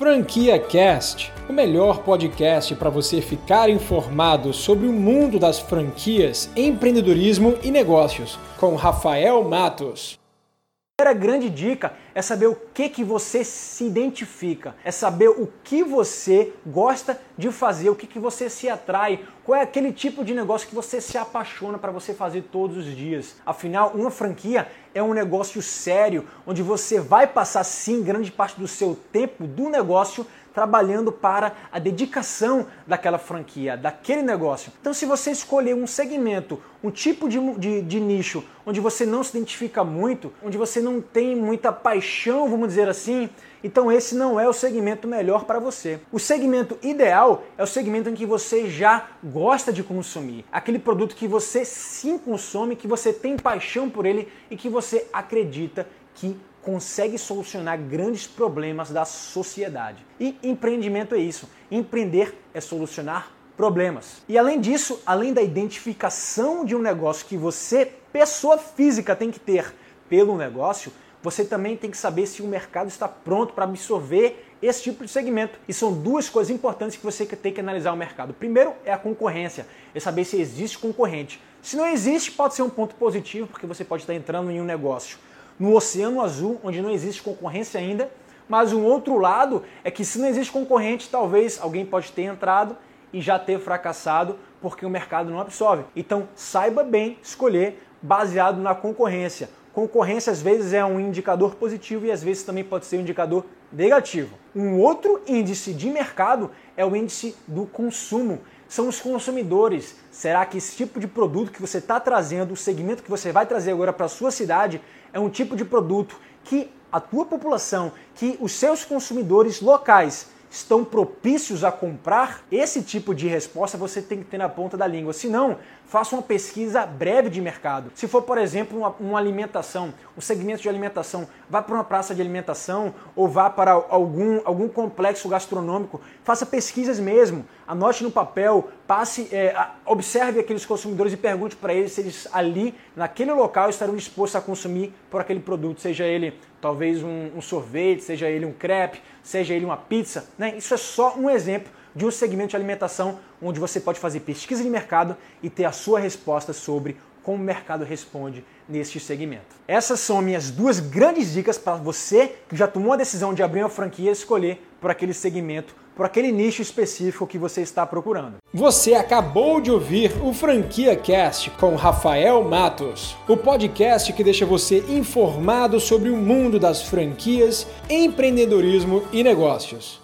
Franquia Cast, o melhor podcast para você ficar informado sobre o mundo das franquias, empreendedorismo e negócios, com Rafael Matos. A grande dica é saber o que, que você se identifica, é saber o que você gosta de fazer, o que, que você se atrai, qual é aquele tipo de negócio que você se apaixona para você fazer todos os dias. Afinal, uma franquia é um negócio sério, onde você vai passar sim grande parte do seu tempo do negócio trabalhando para a dedicação daquela franquia, daquele negócio. Então, se você escolher um segmento, um tipo de, de, de, nicho onde você não se identifica muito, onde você não tem muita paixão, vamos dizer assim, então esse não é o segmento melhor para você. O segmento ideal é o segmento em que você já gosta de consumir, aquele produto que você sim consome, que você tem paixão por ele e que você acredita que consegue solucionar grandes problemas da sociedade. E empreendimento é isso. Empreender é solucionar problemas. E além disso, além da identificação de um negócio que você, pessoa física, tem que ter pelo negócio, você também tem que saber se o mercado está pronto para absorver esse tipo de segmento. E são duas coisas importantes que você tem que analisar o mercado. Primeiro é a concorrência, é saber se existe concorrente. Se não existe, pode ser um ponto positivo, porque você pode estar entrando em um negócio no Oceano Azul, onde não existe concorrência ainda. Mas um outro lado é que se não existe concorrente, talvez alguém pode ter entrado e já ter fracassado porque o mercado não absorve. Então saiba bem escolher baseado na concorrência. Concorrência às vezes é um indicador positivo e às vezes também pode ser um indicador negativo. Um outro índice de mercado é o índice do consumo. São os consumidores. Será que esse tipo de produto que você está trazendo, o segmento que você vai trazer agora para a sua cidade, é um tipo de produto que a tua população, que os seus consumidores locais estão propícios a comprar? Esse tipo de resposta você tem que ter na ponta da língua. Se não, faça uma pesquisa breve de mercado. Se for, por exemplo, uma, uma alimentação, um segmento de alimentação, vá para uma praça de alimentação ou vá para algum, algum complexo gastronômico, faça pesquisas mesmo, anote no papel, passe, é, observe aqueles consumidores e pergunte para eles se eles ali, naquele local, estarão dispostos a consumir por aquele produto, seja ele talvez um, um sorvete, seja ele um crepe, seja ele uma pizza. Né? Isso é só um exemplo de um segmento de alimentação onde você pode fazer pesquisa de mercado e ter a sua resposta sobre como o mercado responde neste segmento. Essas são minhas duas grandes dicas para você que já tomou a decisão de abrir uma franquia e escolher por aquele segmento, por aquele nicho específico que você está procurando. Você acabou de ouvir o Franquia Cast com Rafael Matos, o podcast que deixa você informado sobre o mundo das franquias, empreendedorismo e negócios.